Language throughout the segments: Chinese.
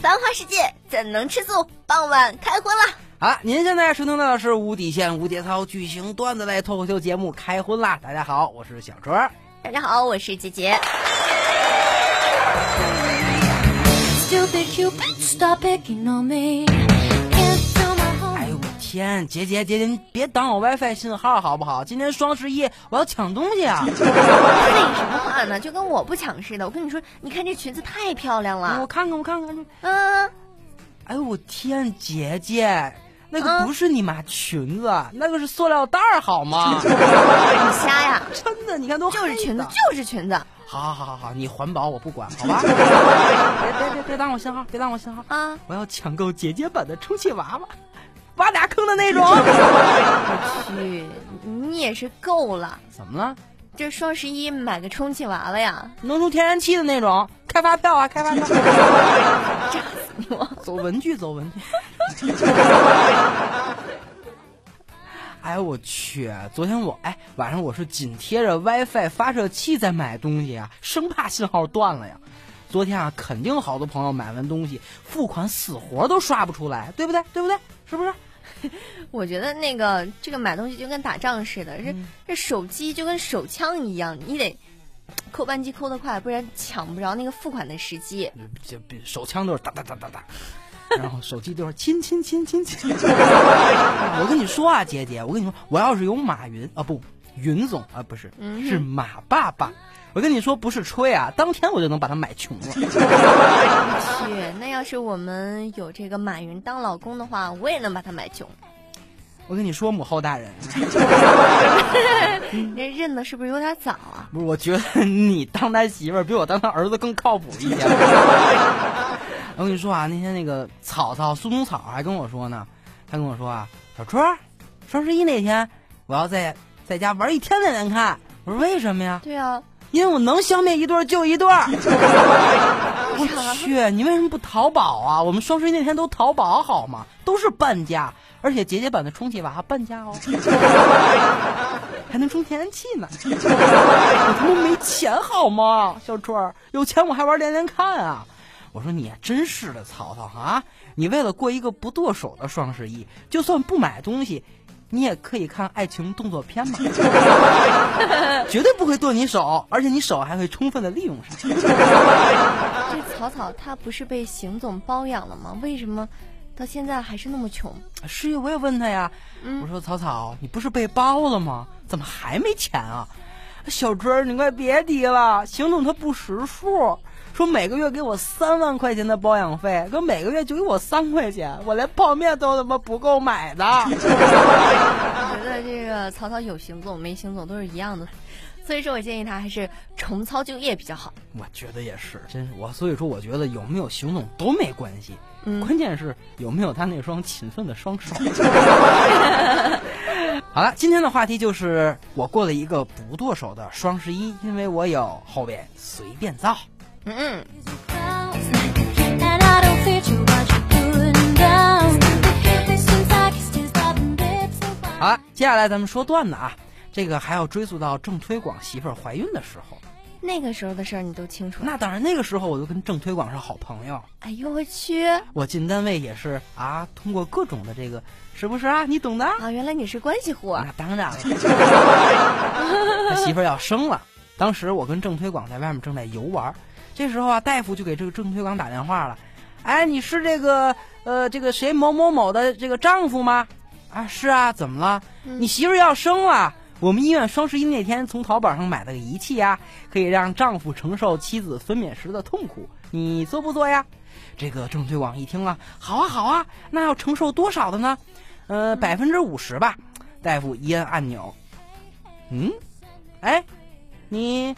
繁华世界怎能吃素？傍晚开荤了。好了，您现在收听到的是无底线、无节操、巨型段子类脱口秀节目《开荤啦》。大家好，我是小卓。大家好，我是姐姐。Stupid Cupid, stop picking on me. 天，姐姐姐姐，你别挡我 WiFi 信号好不好？今天双十一，我要抢东西啊！废什么话呢？就跟我不抢似的。我跟你说，你看这裙子太漂亮了我。看看，我看看。嗯，哎呦我天，姐姐，那个嗯不是你妈裙子，那个是塑料袋儿好吗？你瞎呀？真的，你看都就是裙子，就是裙子好好好好好，你环保我不管，好吧？别别别别挡我信号，别挡我信号！啊！我要抢购姐姐版的充气娃娃，挖俩坑的那种。我去，你也是够了。怎么了？这双十一买个充气娃娃呀？能出天然气的那种，开发票啊，开发票。炸死你我！走文具，走文具。哎呦我去！昨天我哎晚上我是紧贴着 WiFi 发射器在买东西啊，生怕信号断了呀。昨天啊，肯定好多朋友买完东西付款死活都刷不出来，对不对？对不对？是不是？我觉得那个这个买东西就跟打仗似的，这这手机就跟手枪一样，你得扣扳机扣得快，不然抢不着那个付款的时机。这这手枪都是哒哒哒哒哒，然后手机都是亲亲亲亲亲。我跟你说啊，姐姐，我跟你说，我要是有马云啊不，云总啊不是，嗯是马爸爸。我跟你说，不是吹啊，当天我就能把他买穷了。去，那要是我们有这个马云当老公的话，我也能把他买穷。我跟你说，母后大人，这认的是不是有点早啊？不是，我觉得你当他媳妇儿比我当他儿子更靠谱一点。我跟你说啊，那天那个草草苏东草还跟我说呢，他跟我说啊，小春，双十一那天我要在在家玩一天连连看。我说为什么呀？对啊，因为我能消灭一对儿就一对儿。我去，你为什么不淘宝啊？我们双十一那天都淘宝好吗？都是半价，而且节节版的充气娃半价哦，还能充天然气呢。我他妈没钱好吗？小春儿，有钱我还玩连连看啊！我说你真是的，曹操啊！你为了过一个不剁手的双十一，就算不买东西，你也可以看爱情动作片嘛，绝对不会剁你手，而且你手还会充分的利用上。这草草他不是被邢总包养了吗？为什么到现在还是那么穷？是呀，我也问他呀，我说草草，你不是被包了吗？怎么还没钱啊？小春，你快别提了，邢总他不识数，说每个月给我三万块钱的包养费，可每个月就给我三块钱，我连泡面都他妈不够买的。我觉得这个曹操有行动没行动都是一样的，所以说我建议他还是重操旧业比较好。我觉得也是，真是我，所以说我觉得有没有行动都没关系，嗯关键是有没有他那双勤奋的双手。好了，今天的话题就是我过了一个不剁手的双十一，因为我有后边随便造。嗯嗯好了，接下来咱们说段子啊，这个还要追溯到郑推广媳妇儿怀孕的时候。那个时候的事儿你都清楚。那当然，那个时候我就跟郑推广是好朋友，哎呦我去我进单位也是啊，通过各种的这个，是不是啊？你懂的。啊！原来你是关系户啊！那当然了，他媳妇儿要生了。当时我跟郑推广在外面正在游玩，这时候啊，大夫就给这个郑推广打电话了。哎，你是这个呃这个谁某某某的这个丈夫吗？啊，是啊，怎么了？你媳妇要生了。我们医院双十一那天从淘宝上买了个仪器呀、可以让丈夫承受妻子分娩时的痛苦，你做不做呀？这个郑推广一听啊，好啊好啊，那要承受多少的呢？呃，百分之五十吧。大夫一按按钮，嗯，哎，你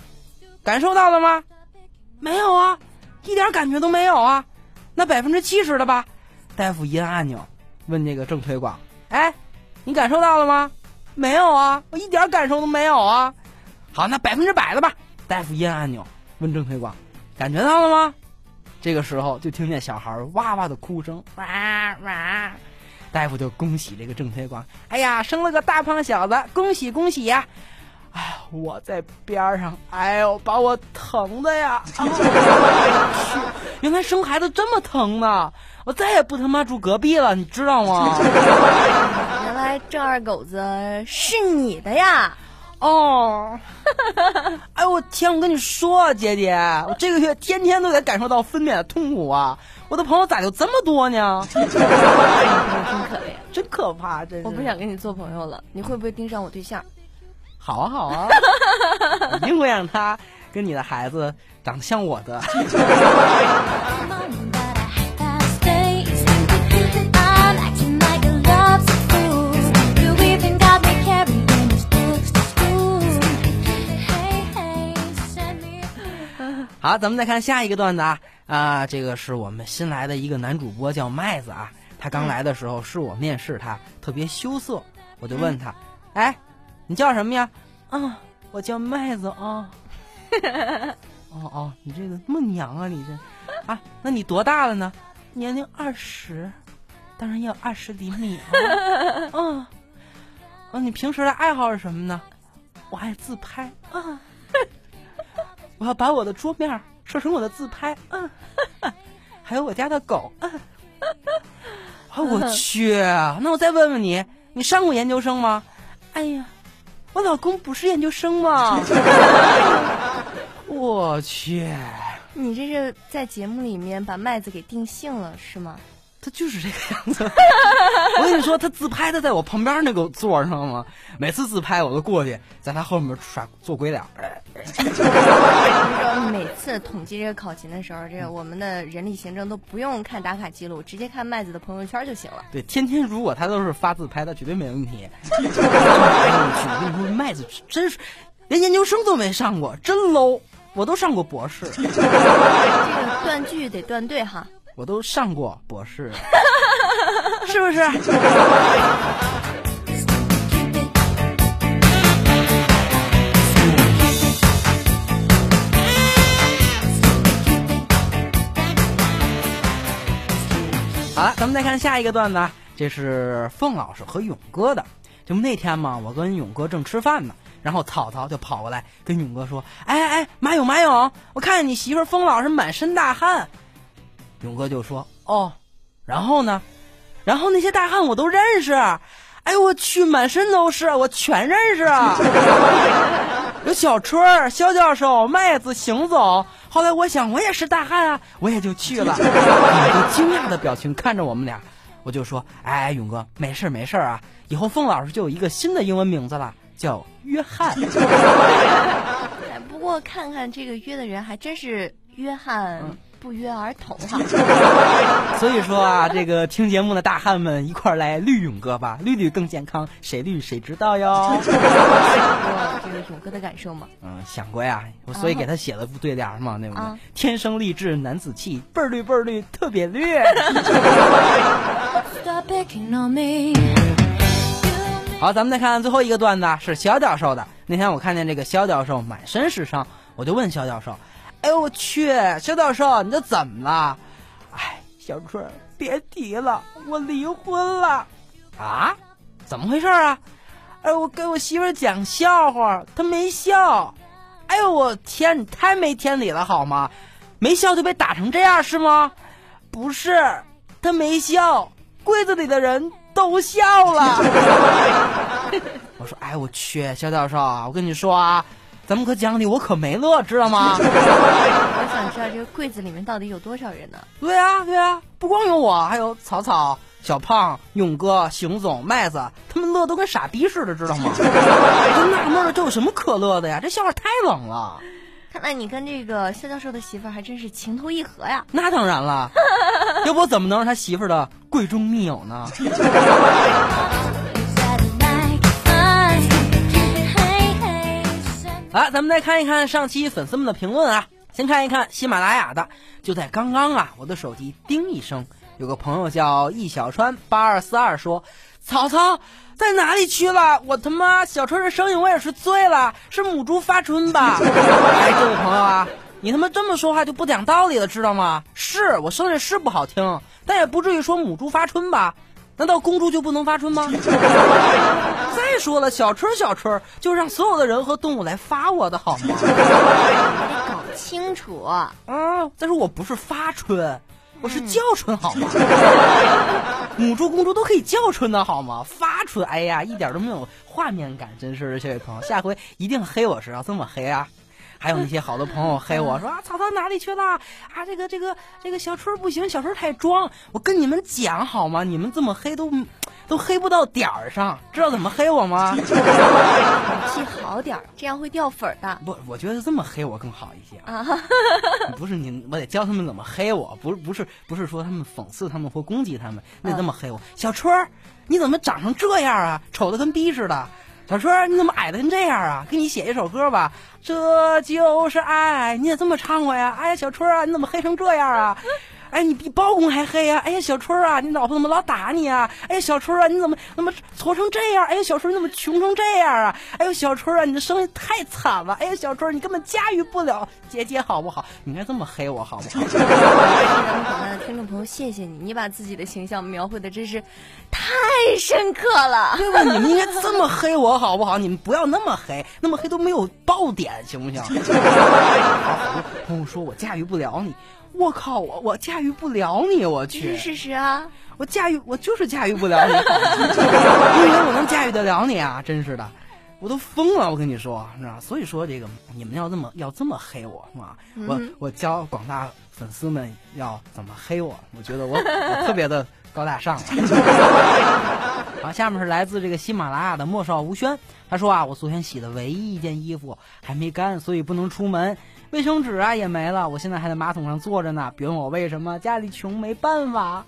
感受到了吗？没有啊，一点感觉都没有啊。那百分之七十的吧。大夫一按按钮，问这个郑推广，哎，你感受到了吗？没有啊，我一点感受都没有啊。好，那百分之百的吧。大夫一按按钮，问郑推广，感觉到了吗？这个时候就听见小孩哇哇的哭声，哇哇。大夫就恭喜这个郑推广，哎呀，生了个大胖小子，恭喜恭喜呀！哎呀，我在边儿上，哎呦，把我疼的呀！啊我去，原来生孩子这么疼呢！我再也不他妈住隔壁了，你知道吗？原来这二狗子是你的呀！哦，哎呦我天！我跟你说啊，姐姐，我这个月天天都得感受到分娩的痛苦啊！我的朋友咋就这么多呢？真可怜，真可怕，真是。我不想跟你做朋友了。你会不会盯上我对象？好啊，好啊，一定会让他跟你的孩子长得像我的。好，咱们再看下一个段子啊啊，这个是我们新来的一个男主播叫麦子啊，他刚来的时候是我面试他，特别羞涩，我就问他，哎。你叫什么呀？啊，我叫麦子啊。哦哦，你这个那么娘啊，你这啊？那你多大了呢？年龄二十，当然要二十厘米啊。嗯，啊，你平时的爱好是什么呢？我爱自拍啊。我要把我的桌面设成我的自拍，嗯，还有我家的狗，嗯。啊，我去！那我再问问你，你上过研究生吗？哎呀，我老公不是研究生吗？我去，你这是在节目里面把麦子给定性了是吗？他就是这个样子。你说，他自拍他在我旁边那个座上吗，每次自拍我都过去，在他后面耍做鬼脸。每次统计这个考勤的时候，这个我们的人力行政都不用看打卡记录，直接看麦子的朋友圈就行了。对，天天如果他都是发自拍，他绝对没问题。哎呦我跟你说，麦子真是连研究生都没上过，真 low。我都上过博士，这个断句得断对哈。我都上过博士，是不是？好了，咱们再看下一个段子啊，这是凤老师和勇哥的。这不那天嘛，我跟勇哥正吃饭呢，然后草草就跑过来跟勇哥说：“哎哎哎，马勇马勇，我看见你媳妇儿凤老师满身大汗。”勇哥就说：“哦，然后呢？然后那些大汉我都认识。哎呦我去，满身都是，我全认识。有小春、肖教授、麦子、行走。后来我想，我也是大汉啊，我也就去了。惊讶的表情看着我们俩，我就说：“哎，勇哥，没事没事啊，以后凤老师就有一个新的英文名字了，叫约翰。”哎不过看看这个约的人，还真是约翰不约而同哈。所以说啊，这个听节目的大汉们一块儿来绿勇哥吧，绿绿更健康，谁绿谁知道哟。想过这个勇哥的感受吗？嗯，想过呀，我所以给他写了副对联嘛，对不对？啊天生丽质男子气，倍儿绿倍儿绿特别绿。Stop picking on me. 好，咱们再看最后一个段子啊，是肖教授的。那天我看见这个肖教授满身是伤，我就问肖教授：“哎呦我去，肖教授你这怎么了？”哎，小春别提了，我离婚了。啊？怎么回事啊？哎，我给我媳妇儿讲笑话，她没笑。哎呦我天，你太没天理了好吗？没笑就被打成这样是吗？不是，她没笑，柜子里的人都笑了。我说，哎，我去，肖教授啊，我跟你说啊，咱们可讲理，我可没乐，知道吗？我想知道这个柜子里面到底有多少人呢？对啊，对啊，不光有我，还有草草、小胖、勇哥、邢总、麦子，他们乐都跟傻逼似的，知道吗？我就纳闷了，这有什么可乐的呀？这笑话太冷了。看来你跟这个肖教授的媳妇儿还真是情投意合呀。那当然了，要不我怎么能是他媳妇儿的闺中密友呢？好，咱们再看一看上期粉丝们的评论啊。先看一看喜马拉雅的，就在刚刚啊，我的手机叮一声，有个朋友叫易小川八二四二说：“曹操在哪里去了？我他妈小川的声音我也是醉了，是母猪发春吧？”哎，这位朋友啊，你他妈这么说话就不讲道理了，知道吗？是我声音是不好听，但也不至于说母猪发春吧？难道公猪就不能发春吗？再说了，小春小春，就让所有的人和动物来发我的好吗？你搞清楚。啊，但是我不是发春，我是叫春好吗？母猪、公猪都可以叫春的好吗？发春，哎呀，一点都没有画面感，真是的，这位朋友，下回一定黑我是要这么黑啊！还有那些好多朋友黑我说啊，草草哪里去了啊？这个这个这个小春不行，小春太装。我跟你们讲好吗？你们这么黑都都黑不到点儿上，知道怎么黑我吗？语气好点儿，这样会掉粉儿的。不，我觉得这么黑我更好一些。啊，不是你，我得教他们怎么黑我，不是不是不是说他们讽刺他们或攻击他们，那这么黑我。小春儿，你怎么长成这样啊？丑的跟逼似的。小春，你怎么矮的跟这样啊？给你写一首歌吧，这就是爱，你也这么唱过呀？哎呀，小春啊，你怎么黑成这样啊？哎，你比包公还黑呀、哎呀，小春儿啊，你老婆怎么老打你啊？哎呀，小春儿啊，你怎么怎么矬成这样？哎呀，小春儿你怎么穷成这样啊？哎呦，小春儿啊，你的生意太惨了！哎呀，小春儿，你根本驾驭不了姐姐好不好？你应该这么黑我好不好？咱们广大的听众朋友，谢谢你，你把自己的形象描绘的真是太深刻了。对吧？你们应该这么黑我好不好？你们不要那么黑，那么黑都没有爆点，行不行？好多朋友说我驾驭不了你，我靠，我我驾驭不了你，我这去是，事实啊！我驾驭我就是驾驭不了你，你以为我能驾驭得了你啊？真是的。我都疯了，我跟你说？所以说这个你们要这么要这么黑我，是吧？我我教广大粉丝们要怎么黑我，我觉得我我特别的高大上。好，下面是来自这个喜马拉雅的莫少吴轩，他说啊，我昨天洗的唯一一件衣服还没干，所以不能出门，卫生纸啊也没了，我现在还在马桶上坐着呢。别问我为什么，家里穷没办法。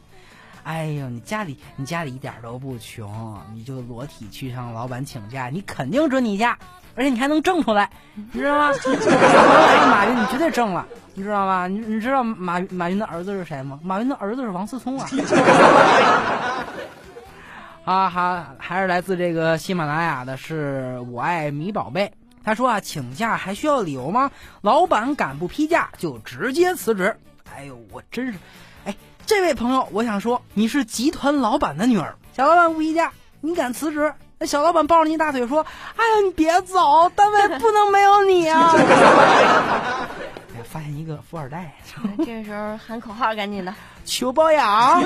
哎呦，你家里你家里一点都不穷，你就裸体去向老板请假，你肯定准你假，而且你还能挣出来，你知道吗？要马云，你绝对挣了，你知道吗？你你知道马马云的儿子是谁吗？马云的儿子是王思聪啊。啊，还还是来自这个喜马拉雅的，是我爱米宝贝。他说啊，请假还需要理由吗？老板敢不批假就直接辞职。哎呦，我真是，哎，这位朋友，我想说，你是集团老板的女儿，小老板不批假，你敢辞职？那小老板抱着你大腿说：“哎呀，你别走，单位不能没有你啊！” 哎呀，发现一个富二代。这个时候喊口号，赶紧的。求包养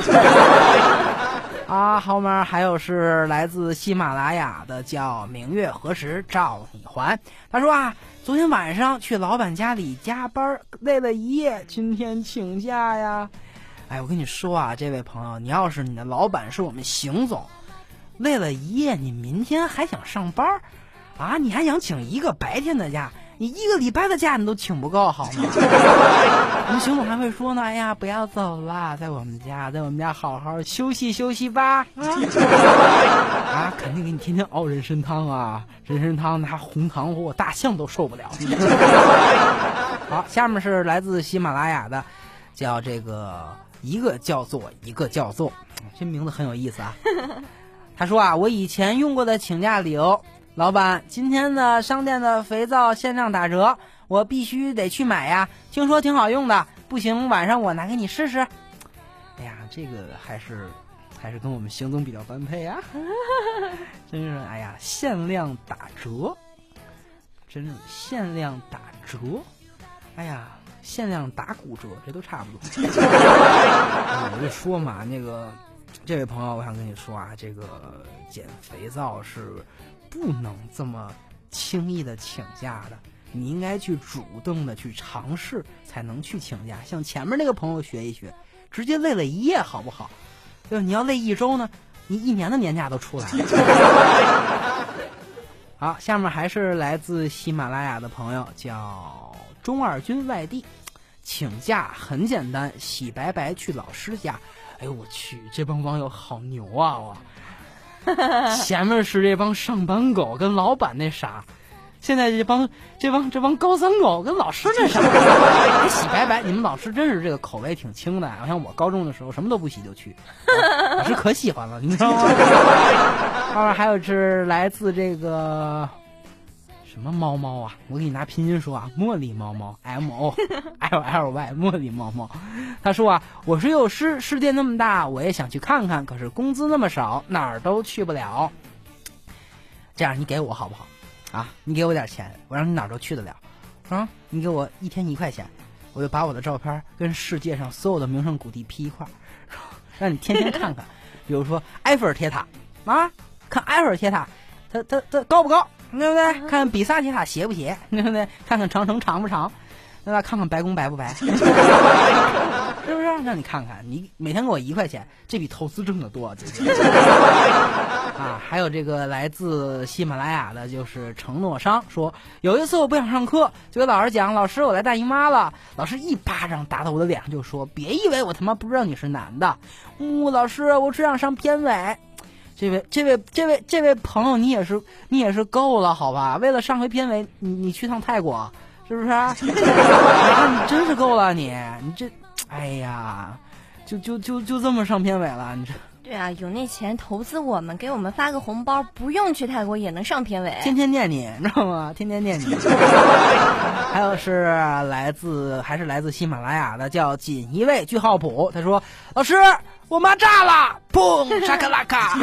啊！后面还有是来自喜马拉雅的，叫明月何时照你还。他说啊，昨天晚上去老板家里加班，累了一夜，今天请假呀。哎，我跟你说啊，这位朋友，你要是你的老板是我们邢总，累了一夜，你明天还想上班啊？你还想请一个白天的假？你一个礼拜的假你都请不够，好吗？我们熊总还会说呢，哎呀，不要走了，在我们家，在我们家好好休息休息吧。啊，啊肯定给你天天熬人参汤啊，人参汤拿红糖和我大象都受不了。好，下面是来自喜马拉雅的，叫这个一个叫做一个叫做，这名字很有意思啊。他说啊，我以前用过的请假理由。老板，今天的商店的肥皂限量打折，我必须得去买呀！听说挺好用的，不行晚上我拿给你试试。哎呀，这个还是还是跟我们邢总比较般配啊！真是，哎呀，限量打折，真是限量打折！哎呀，限量打骨折，这都差不多。我就说嘛，那个这位朋友，我想跟你说啊，这个减肥皂是。不能这么轻易的请假的，你应该去主动的去尝试，才能去请假。向前面那个朋友学一学，直接累了一夜好不好？对吧？你要累一周呢，你一年的年假都出来了。好，下面还是来自喜马拉雅的朋友，叫中二军外地，请假很简单，洗白白去老师家。哎呦我去，这帮网友好牛啊！我。前面是这帮上班狗跟老板那啥，现在这帮这帮这帮高三狗跟老师那啥，还洗白白。你们老师真是这个口味挺轻的，好像我高中的时候什么都不洗就去，老师可喜欢了，你知道 吗？后面还有是来自这个什么猫猫啊，我给你拿拼音说啊，茉莉猫猫 M O L L Y 茉莉猫猫。他说啊，我是幼师，世界那么大，我也想去看看，可是工资那么少，哪儿都去不了。这样你给我好不好？啊，你给我点钱，我让你哪儿都去得了。啊，你给我一天一块钱，我就把我的照片跟世界上所有的名胜古地 P 一块儿，让你天天看看。比如说埃菲尔铁塔啊，看埃菲尔铁塔，它它它高不高，对不对？看看比萨斜塔斜不斜，对不对？看看长城长不长，对吧？看看白宫白不白，是不是？让你看看，你每天给我一块钱，这比投资挣得多，这个 啊！还有这个来自喜马拉雅的，就是承诺商说，有一次我不想上课，就给老师讲，老师我来大姨妈了，老师一巴掌打到我的脸上，就说，别以为我他妈不知道你是男的，呜、老师我只想上片尾。这位，这位，这位，这位朋友，你也是，你也是够了，好吧？为了上回片尾，你你去趟泰国，是不是？啊，你真是够了，你，你这，哎呀，就就就就这么上片尾了，你这对啊，有那钱投资我们，给我们发个红包，不用去泰国也能上片尾。天天念你，你知道吗？天天念你。还有是来自还是来自喜马拉雅的，叫锦衣卫句号谱，他说：“老师，我妈炸了，砰，沙克拉卡。”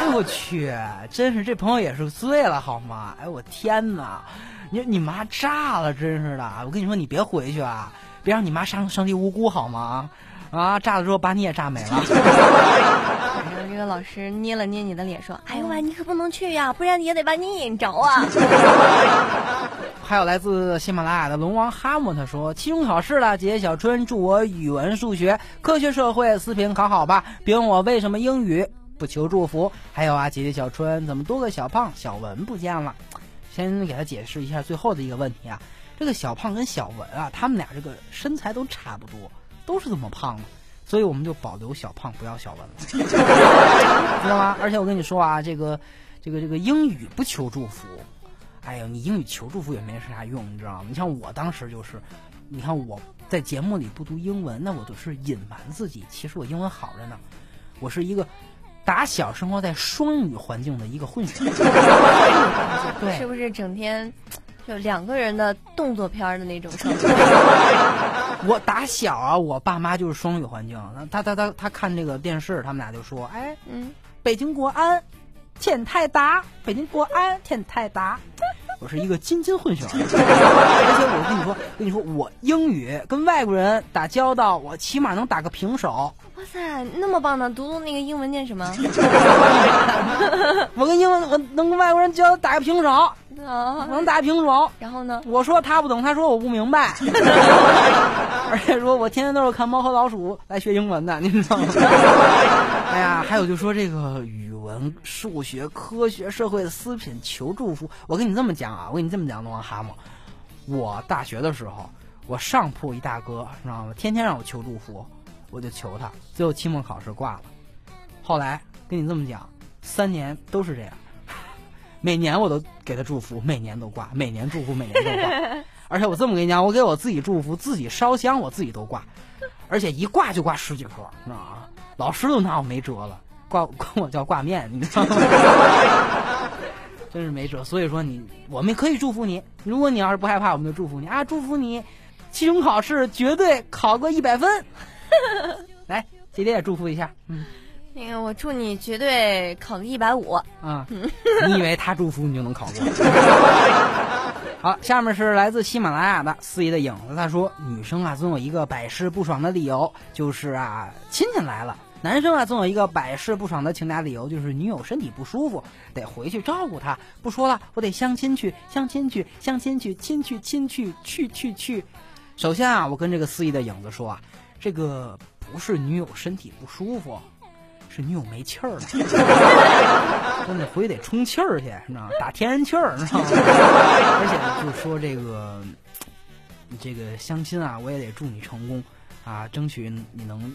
哎我去，真是这朋友也是醉了好吗？哎我天哪，你你妈炸了，真是的！我跟你说，你别回去啊，别让你妈伤伤及无辜好吗？啊，炸了之后把你也炸没了。然后这个老师捏了捏你的脸，说：“哎呦喂，你可不能去呀，不然也得把你引着啊。还有来自喜马拉雅的龙王哈姆，他说：“期中考试了，姐姐小春祝我语文、数学、科学、社会四平考好吧，别问我为什么英语不求祝福。”还有啊，姐姐小春怎么多个小胖小文不见了？先给他解释一下最后的一个问题啊，这个小胖跟小文啊，他们俩这个身材都差不多，都是这么胖的，所以我们就保留小胖，不要小文了，知道吗？而且我跟你说啊，这个这个这个英语不求祝福。哎呦，你英语求祝福也没啥用，你知道吗？你像我当时就是，你看我在节目里不读英文，那我都是隐瞒自己，其实我英文好着呢。我是一个打小生活在双语环境的一个混血，对，是不是整天就两个人的动作片儿的那种？我打小啊，我爸妈就是双语环境，他他他他看这个电视，他们俩就说，哎，嗯，北京国安天泰达，北京国安天泰达。我是一个金金混血儿，而且我跟你说，跟你说，我英语跟外国人打交道，我起码能打个平手。哇塞，那么棒呢！读读那个英文念什么？我跟英文，我能跟外国人交流打个平手，啊，能打平手。然后呢？我说他不懂，他说我不明白，而且说我天天都是看《猫和老鼠》来学英文的，你知道吗？哎呀，还有就说这个语文、数学、科学、社会、思品求祝福。我跟你这么讲啊，我跟你这么讲，龙王蛤蟆，我大学的时候，我上铺一大哥，知道吗？天天让我求祝福，我就求他，最后期末考试挂了。后来跟你这么讲，三年都是这样。每年我都给他祝福，每年都挂，每年祝福，每年都挂。而且我这么跟你讲，我给我自己祝福，自己烧香，我自己都挂，而且一挂就挂十几颗，你知道吗？老师都拿我没辙了，挂 管我叫挂面，你知道吗？真是没辙。所以说你，我们可以祝福你，如果你要是不害怕，我们就祝福你啊，祝福你，期中考试绝对考个一百分。来，姐姐也祝福一下，嗯那个，我祝你绝对考个一百五。啊，你以为他祝福你就能考过？好，下面是来自喜马拉雅的司仪的影子，他说：女生啊总有一个百试不爽的理由，就是啊亲戚来了；男生啊总有一个百试不爽的请假理由，就是女友身体不舒服，得回去照顾她。不说了，我得相亲去，相亲去，相亲去，亲去亲去，去去去。首先啊，我跟这个司仪的影子说啊，这个不是女友身体不舒服。是女友没气儿了，真的回去得充气儿去，你知道吗？打天然气儿，你知道吗？而且就说这个，这个相亲啊，我也得祝你成功啊，争取你能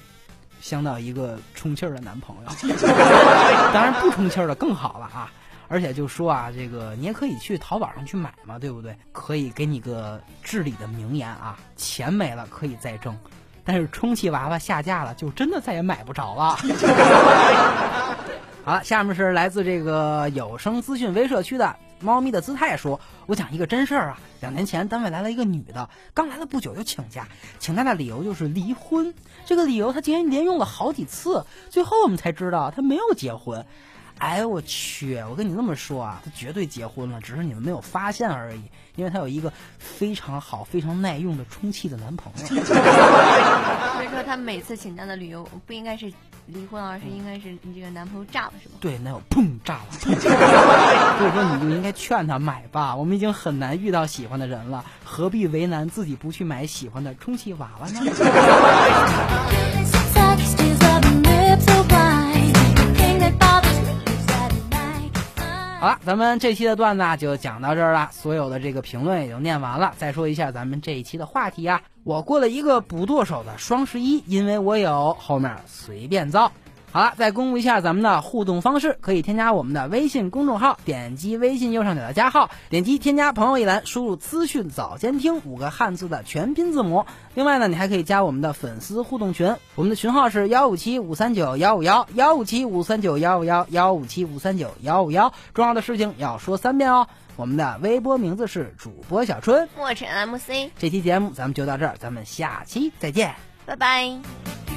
相到一个充气儿的男朋友。当然不充气儿的更好了啊！而且就说啊，这个你也可以去淘宝上去买嘛，对不对？可以给你个至理的名言啊：钱没了可以再挣。但是充气娃娃下架了，就真的再也买不着了。好了，下面是来自这个有声资讯微社区的猫咪的姿态说：“我讲一个真事儿啊，两年前单位来了一个女的，刚来了不久就请假，请假的理由就是离婚。这个理由她竟然连用了好几次，最后我们才知道她没有结婚。哎我去，我跟你这么说啊，他绝对结婚了，只是你们没有发现而已。因为他有一个非常好、非常耐用的充气的男朋友。所以说他每次请假的旅游不应该是离婚，而是应该是你这个男朋友炸了，是吧？对，男友砰炸了。所以说你就应该劝他买吧，我们已经很难遇到喜欢的人了，何必为难自己不去买喜欢的充气娃娃呢？好了，咱们这期的段子啊就讲到这儿了，所有的这个评论也就念完了。再说一下咱们这一期的话题啊，我过了一个不剁手的双十一，因为我有后面随便造。好了，再公布一下咱们的互动方式，可以添加我们的微信公众号，点击微信右上角的加号，点击添加朋友一栏，输入资讯早监听五个汉字的全拼字母。另外呢，你还可以加我们的粉丝互动群，我们的群号是幺五七五三九幺五幺幺五七五三九幺五幺幺五七五三九幺五幺。重要的事情要说三遍哦。我们的微博名字是主播小春。莫尘 MC，这期节目咱们就到这儿，咱们下期再见。拜拜。